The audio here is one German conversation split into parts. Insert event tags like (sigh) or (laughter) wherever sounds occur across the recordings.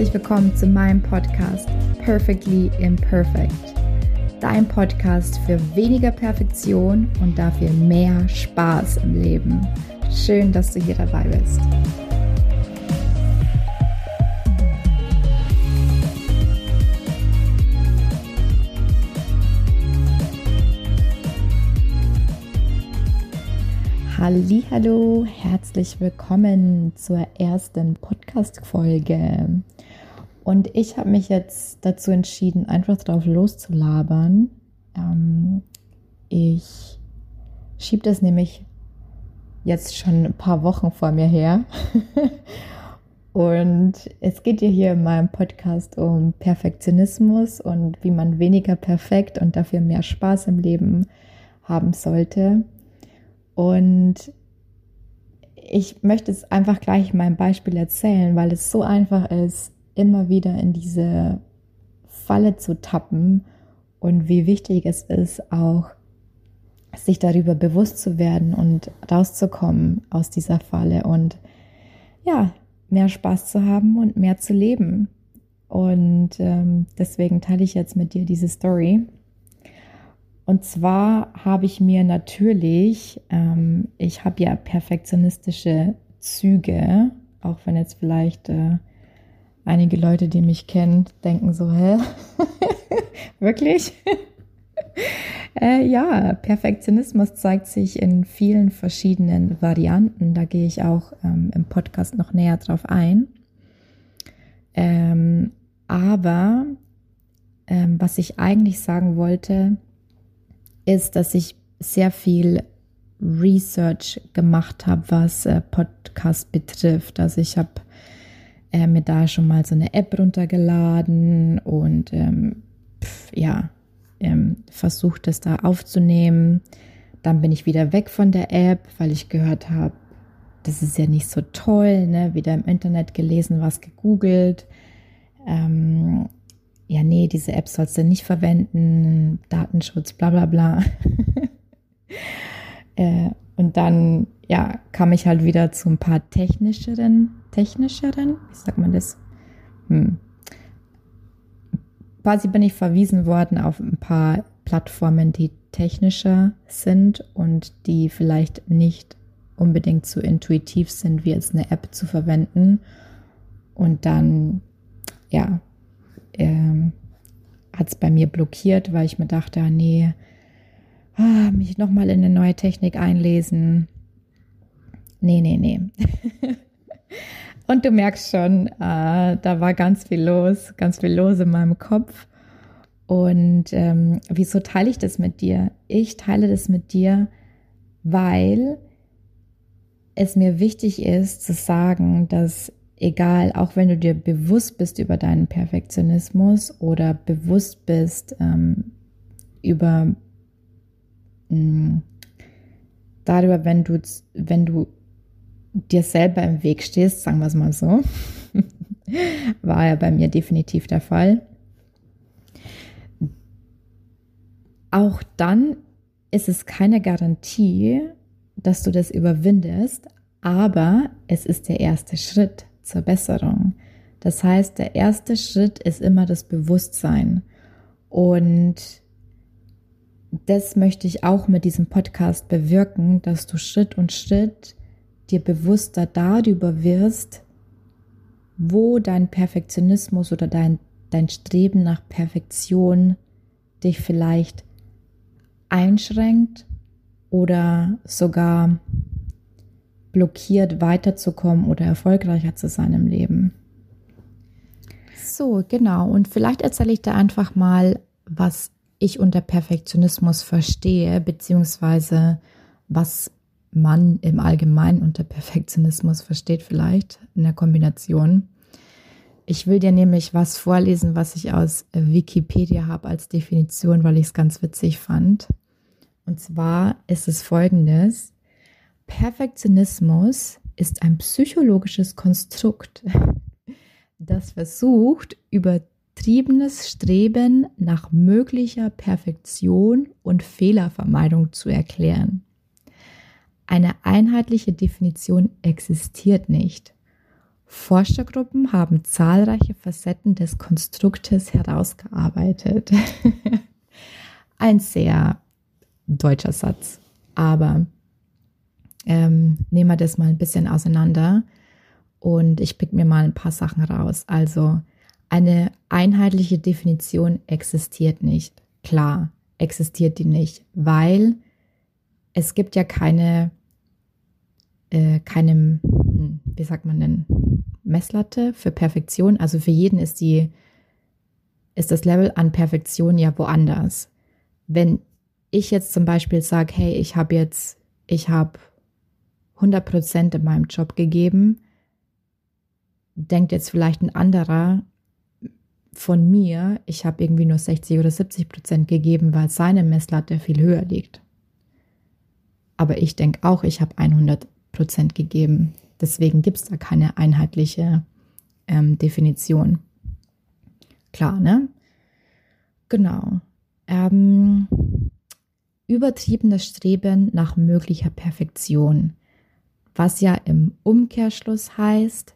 Herzlich willkommen zu meinem Podcast Perfectly Imperfect. Dein Podcast für weniger Perfektion und dafür mehr Spaß im Leben. Schön, dass du hier dabei bist. Hallo, herzlich willkommen zur ersten Podcast Folge. Und ich habe mich jetzt dazu entschieden, einfach drauf loszulabern. Ähm, ich schiebe das nämlich jetzt schon ein paar Wochen vor mir her. (laughs) und es geht ja hier in meinem Podcast um Perfektionismus und wie man weniger perfekt und dafür mehr Spaß im Leben haben sollte. Und ich möchte es einfach gleich mein Beispiel erzählen, weil es so einfach ist, immer wieder in diese Falle zu tappen und wie wichtig es ist, auch sich darüber bewusst zu werden und rauszukommen aus dieser Falle und ja, mehr Spaß zu haben und mehr zu leben. Und ähm, deswegen teile ich jetzt mit dir diese Story. Und zwar habe ich mir natürlich, ähm, ich habe ja perfektionistische Züge, auch wenn jetzt vielleicht äh, einige Leute, die mich kennen, denken so, hä? (laughs) Wirklich? (laughs) äh, ja, Perfektionismus zeigt sich in vielen verschiedenen Varianten. Da gehe ich auch ähm, im Podcast noch näher drauf ein. Ähm, aber ähm, was ich eigentlich sagen wollte, ist, dass ich sehr viel Research gemacht habe, was äh, Podcast betrifft. Also ich habe äh, mir da schon mal so eine App runtergeladen und ähm, pf, ja, ähm, versucht das da aufzunehmen. Dann bin ich wieder weg von der App, weil ich gehört habe, das ist ja nicht so toll, ne? Wieder im Internet gelesen, was gegoogelt. Ähm, ja, nee, diese App sollst du nicht verwenden, Datenschutz, bla bla bla. (laughs) äh, und dann, ja, kam ich halt wieder zu ein paar technischeren, technischeren, wie sagt man das? Hm. Quasi bin ich verwiesen worden auf ein paar Plattformen, die technischer sind und die vielleicht nicht unbedingt so intuitiv sind, wie jetzt eine App zu verwenden. Und dann, ja, ähm, hat es bei mir blockiert, weil ich mir dachte, ah, nee, mich nochmal in eine neue Technik einlesen. Nee, nee, nee. (laughs) Und du merkst schon, äh, da war ganz viel los, ganz viel los in meinem Kopf. Und ähm, wieso teile ich das mit dir? Ich teile das mit dir, weil es mir wichtig ist zu sagen, dass egal, auch wenn du dir bewusst bist über deinen Perfektionismus oder bewusst bist ähm, über mm, darüber, wenn du, wenn du dir selber im Weg stehst, sagen wir es mal so, (laughs) war ja bei mir definitiv der Fall. Auch dann ist es keine Garantie, dass du das überwindest, aber es ist der erste Schritt zur Besserung. Das heißt, der erste Schritt ist immer das Bewusstsein. Und das möchte ich auch mit diesem Podcast bewirken, dass du Schritt und Schritt dir bewusster darüber wirst, wo dein Perfektionismus oder dein, dein Streben nach Perfektion dich vielleicht einschränkt oder sogar blockiert, weiterzukommen oder erfolgreicher zu sein im Leben. So, genau. Und vielleicht erzähle ich da einfach mal, was ich unter Perfektionismus verstehe, beziehungsweise was man im Allgemeinen unter Perfektionismus versteht, vielleicht in der Kombination. Ich will dir nämlich was vorlesen, was ich aus Wikipedia habe als Definition, weil ich es ganz witzig fand. Und zwar ist es folgendes. Perfektionismus ist ein psychologisches Konstrukt, (laughs) das versucht, übertriebenes Streben nach möglicher Perfektion und Fehlervermeidung zu erklären. Eine einheitliche Definition existiert nicht. Forschergruppen haben zahlreiche Facetten des Konstruktes herausgearbeitet. (laughs) Ein sehr deutscher Satz, aber ähm, nehmen wir das mal ein bisschen auseinander und ich pick mir mal ein paar Sachen raus. Also eine einheitliche Definition existiert nicht. Klar, existiert die nicht, weil es gibt ja keine, äh, keine, hm, wie sagt man denn, Messlatte für Perfektion. Also für jeden ist die, ist das Level an Perfektion ja woanders. Wenn ich jetzt zum Beispiel sage, hey, ich habe jetzt, ich habe 100 Prozent in meinem Job gegeben, denkt jetzt vielleicht ein anderer von mir, ich habe irgendwie nur 60 oder 70 Prozent gegeben, weil seine Messlatte viel höher liegt. Aber ich denke auch, ich habe 100 Prozent gegeben. Deswegen gibt es da keine einheitliche ähm, Definition. Klar, ne? Genau. Ähm, übertriebenes Streben nach möglicher Perfektion, was ja im Umkehrschluss heißt,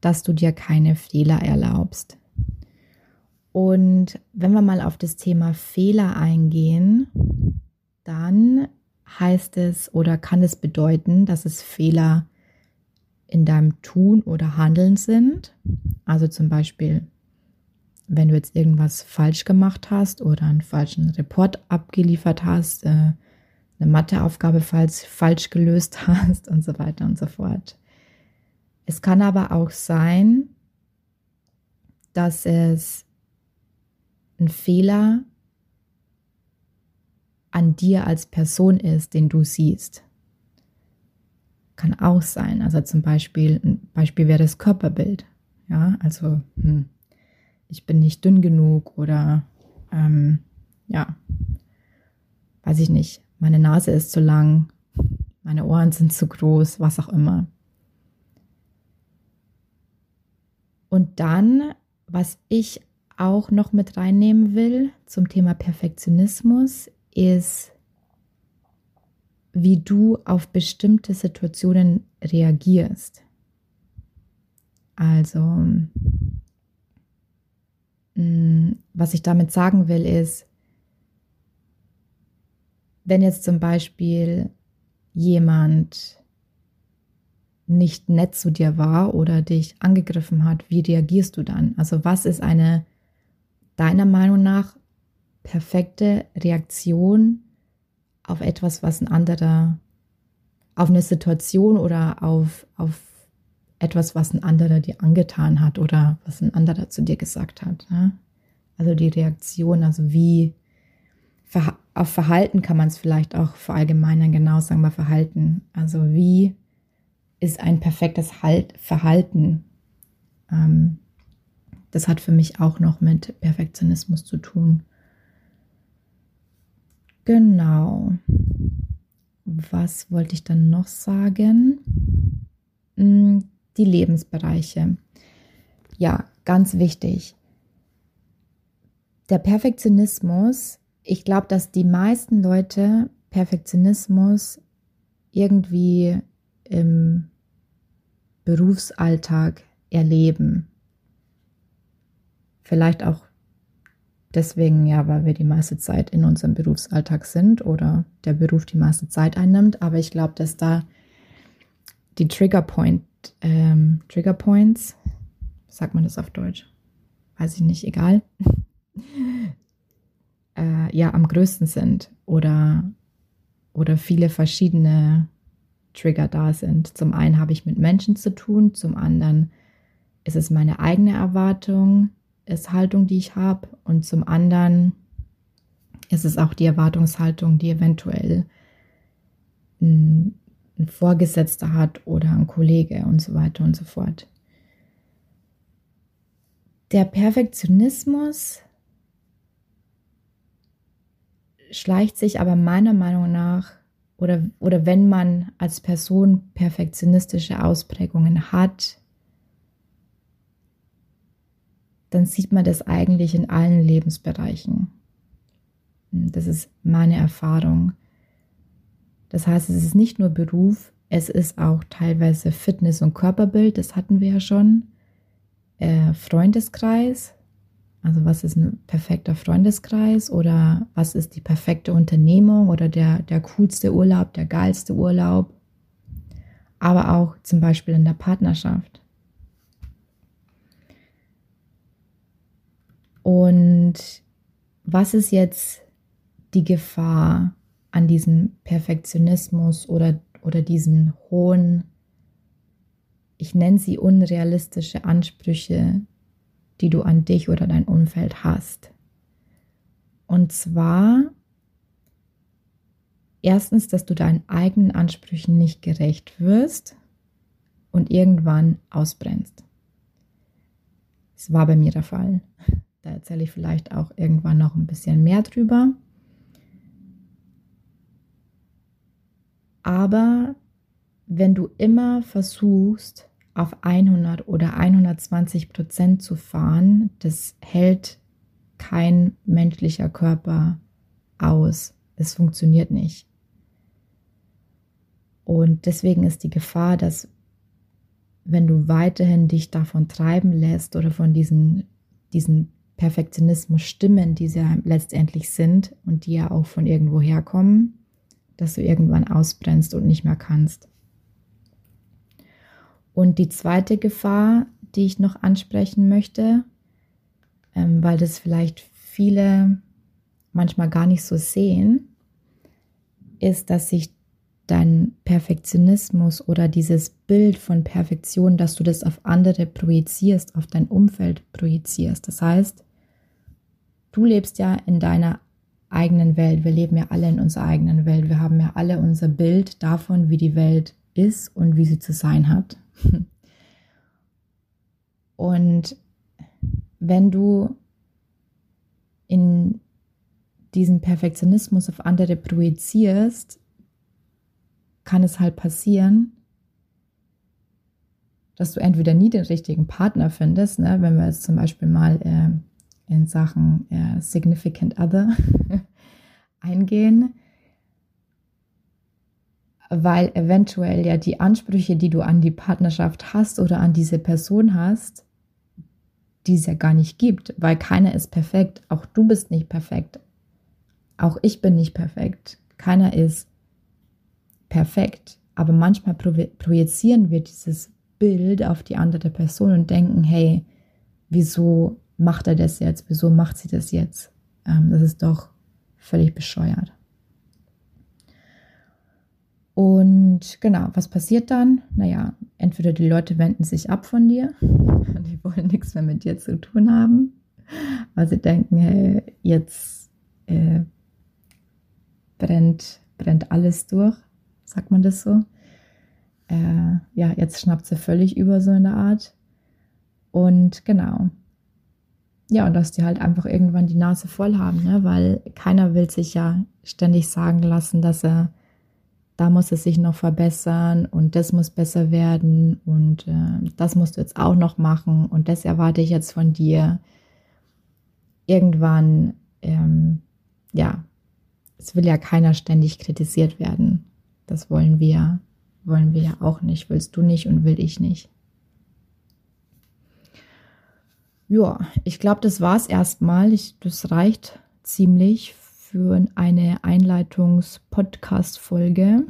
dass du dir keine Fehler erlaubst. Und wenn wir mal auf das Thema Fehler eingehen, dann heißt es oder kann es bedeuten, dass es Fehler in deinem Tun oder Handeln sind. Also zum Beispiel, wenn du jetzt irgendwas falsch gemacht hast oder einen falschen Report abgeliefert hast, äh, eine Matheaufgabe falsch, falsch gelöst (laughs) hast und so weiter und so fort. Es kann aber auch sein, dass es ein Fehler an dir als Person ist, den du siehst. Kann auch sein. Also zum Beispiel, ein Beispiel wäre das Körperbild. Ja, also hm, ich bin nicht dünn genug oder ähm, ja, weiß ich nicht, meine Nase ist zu lang, meine Ohren sind zu groß, was auch immer. Und dann, was ich auch noch mit reinnehmen will zum Thema Perfektionismus, ist wie du auf bestimmte Situationen reagierst. Also, mm, was ich damit sagen will, ist, wenn jetzt zum Beispiel jemand nicht nett zu dir war oder dich angegriffen hat, wie reagierst du dann? Also was ist eine deiner Meinung nach perfekte Reaktion auf etwas, was ein anderer, auf eine Situation oder auf, auf etwas, was ein anderer dir angetan hat oder was ein anderer zu dir gesagt hat. Ne? Also die Reaktion, also wie auf Verhalten kann man es vielleicht auch verallgemeinern, genau sagen wir Verhalten. Also wie ist ein perfektes halt Verhalten? Ähm, das hat für mich auch noch mit Perfektionismus zu tun. Genau. Was wollte ich dann noch sagen? Hm, die Lebensbereiche. Ja, ganz wichtig. Der Perfektionismus, ich glaube, dass die meisten Leute Perfektionismus irgendwie im Berufsalltag erleben. Vielleicht auch deswegen ja, weil wir die meiste Zeit in unserem Berufsalltag sind oder der Beruf die meiste Zeit einnimmt. Aber ich glaube, dass da die Trigger Point, ähm, Trigger Points, sagt man das auf Deutsch? Weiß ich nicht, egal. (laughs) äh, ja, am größten sind oder, oder viele verschiedene Trigger da sind. Zum einen habe ich mit Menschen zu tun, zum anderen ist es meine eigene Erwartung, ist Haltung, die ich habe und zum anderen ist es auch die Erwartungshaltung, die eventuell ein, ein Vorgesetzter hat oder ein Kollege und so weiter und so fort. Der Perfektionismus schleicht sich aber meiner Meinung nach oder, oder wenn man als Person perfektionistische Ausprägungen hat, dann sieht man das eigentlich in allen Lebensbereichen. Das ist meine Erfahrung. Das heißt, es ist nicht nur Beruf, Es ist auch teilweise Fitness und Körperbild, das hatten wir ja schon. Äh, Freundeskreis, also was ist ein perfekter Freundeskreis oder was ist die perfekte Unternehmung oder der, der coolste Urlaub, der geilste Urlaub. Aber auch zum Beispiel in der Partnerschaft. Und was ist jetzt die Gefahr an diesem Perfektionismus oder, oder diesen hohen, ich nenne sie unrealistische Ansprüche, die du an dich oder dein Umfeld hast. Und zwar erstens, dass du deinen eigenen Ansprüchen nicht gerecht wirst und irgendwann ausbrennst. Das war bei mir der Fall. Da erzähle ich vielleicht auch irgendwann noch ein bisschen mehr drüber. Aber wenn du immer versuchst, auf 100 oder 120 Prozent zu fahren, das hält kein menschlicher Körper aus. Es funktioniert nicht. Und deswegen ist die Gefahr, dass wenn du weiterhin dich davon treiben lässt oder von diesen, diesen Perfektionismus stimmen, die sie letztendlich sind und die ja auch von irgendwo herkommen, dass du irgendwann ausbrennst und nicht mehr kannst. Und die zweite Gefahr, die ich noch ansprechen möchte, ähm, weil das vielleicht viele manchmal gar nicht so sehen, ist, dass sich dein Perfektionismus oder dieses Bild von Perfektion, dass du das auf andere projizierst, auf dein Umfeld projizierst. Das heißt, du lebst ja in deiner eigenen Welt. Wir leben ja alle in unserer eigenen Welt. Wir haben ja alle unser Bild davon, wie die Welt ist und wie sie zu sein hat. (laughs) Und wenn du in diesen Perfektionismus auf andere projizierst, kann es halt passieren, dass du entweder nie den richtigen Partner findest, ne? wenn wir jetzt zum Beispiel mal äh, in Sachen äh, Significant Other (laughs) eingehen, weil eventuell ja die Ansprüche, die du an die Partnerschaft hast oder an diese Person hast, die es ja gar nicht gibt, weil keiner ist perfekt. Auch du bist nicht perfekt. Auch ich bin nicht perfekt. Keiner ist perfekt. Aber manchmal projizieren wir dieses Bild auf die andere Person und denken, hey, wieso macht er das jetzt? Wieso macht sie das jetzt? Ähm, das ist doch völlig bescheuert. Und genau, was passiert dann? Naja, entweder die Leute wenden sich ab von dir, (laughs) die wollen nichts mehr mit dir zu tun haben, weil sie denken, hey, jetzt äh, brennt, brennt alles durch, sagt man das so? Äh, ja, jetzt schnappt sie völlig über so eine Art. Und genau, ja, und dass die halt einfach irgendwann die Nase voll haben, ne? weil keiner will sich ja ständig sagen lassen, dass er, da muss es sich noch verbessern und das muss besser werden und äh, das musst du jetzt auch noch machen und das erwarte ich jetzt von dir. Irgendwann, ähm, ja, es will ja keiner ständig kritisiert werden. Das wollen wir, wollen wir ja auch nicht. Willst du nicht und will ich nicht. Ja, ich glaube, das war es erstmal. das reicht ziemlich für eine Einleitungs-Podcast-Folge.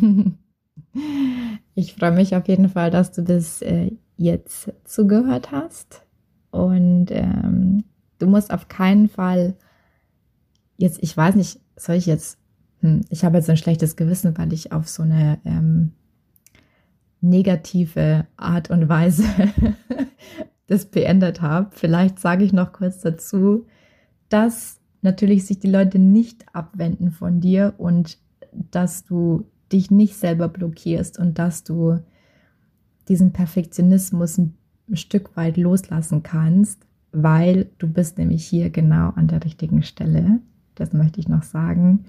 (laughs) ich freue mich auf jeden Fall, dass du bis äh, jetzt zugehört hast. Und ähm, du musst auf keinen Fall jetzt, ich weiß nicht, soll ich jetzt, hm, ich habe jetzt ein schlechtes Gewissen, weil ich auf so eine ähm, negative Art und Weise das beendet habe. Vielleicht sage ich noch kurz dazu, dass natürlich sich die Leute nicht abwenden von dir und dass du dich nicht selber blockierst und dass du diesen Perfektionismus ein Stück weit loslassen kannst, weil du bist nämlich hier genau an der richtigen Stelle. Das möchte ich noch sagen.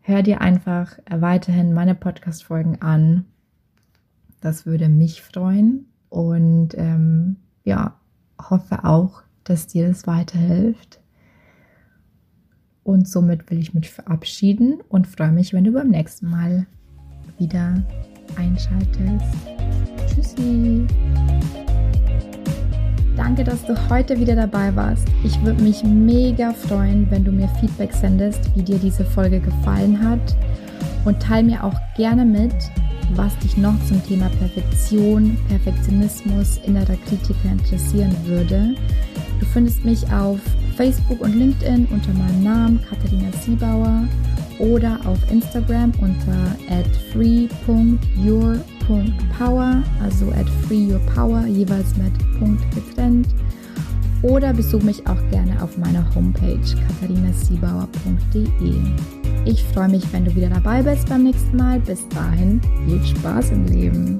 Hör dir einfach weiterhin meine Podcast-Folgen an. Das würde mich freuen. Und ähm, ja, hoffe auch, dass dir das weiterhilft. Und somit will ich mich verabschieden und freue mich, wenn du beim nächsten Mal wieder einschaltest. Tschüssi! Danke, dass du heute wieder dabei warst. Ich würde mich mega freuen, wenn du mir Feedback sendest, wie dir diese Folge gefallen hat. Und teile mir auch gerne mit, was dich noch zum Thema Perfektion, Perfektionismus, innerer Kritiker interessieren würde. Du findest mich auf Facebook und LinkedIn unter meinem Namen Katharina Siebauer oder auf Instagram unter free.your.power, also at freeyourpower, jeweils mit Punkt getrennt. Oder besuch mich auch gerne auf meiner Homepage katharinasiebauer.de. Ich freue mich, wenn du wieder dabei bist beim nächsten Mal. Bis dahin, viel Spaß im Leben.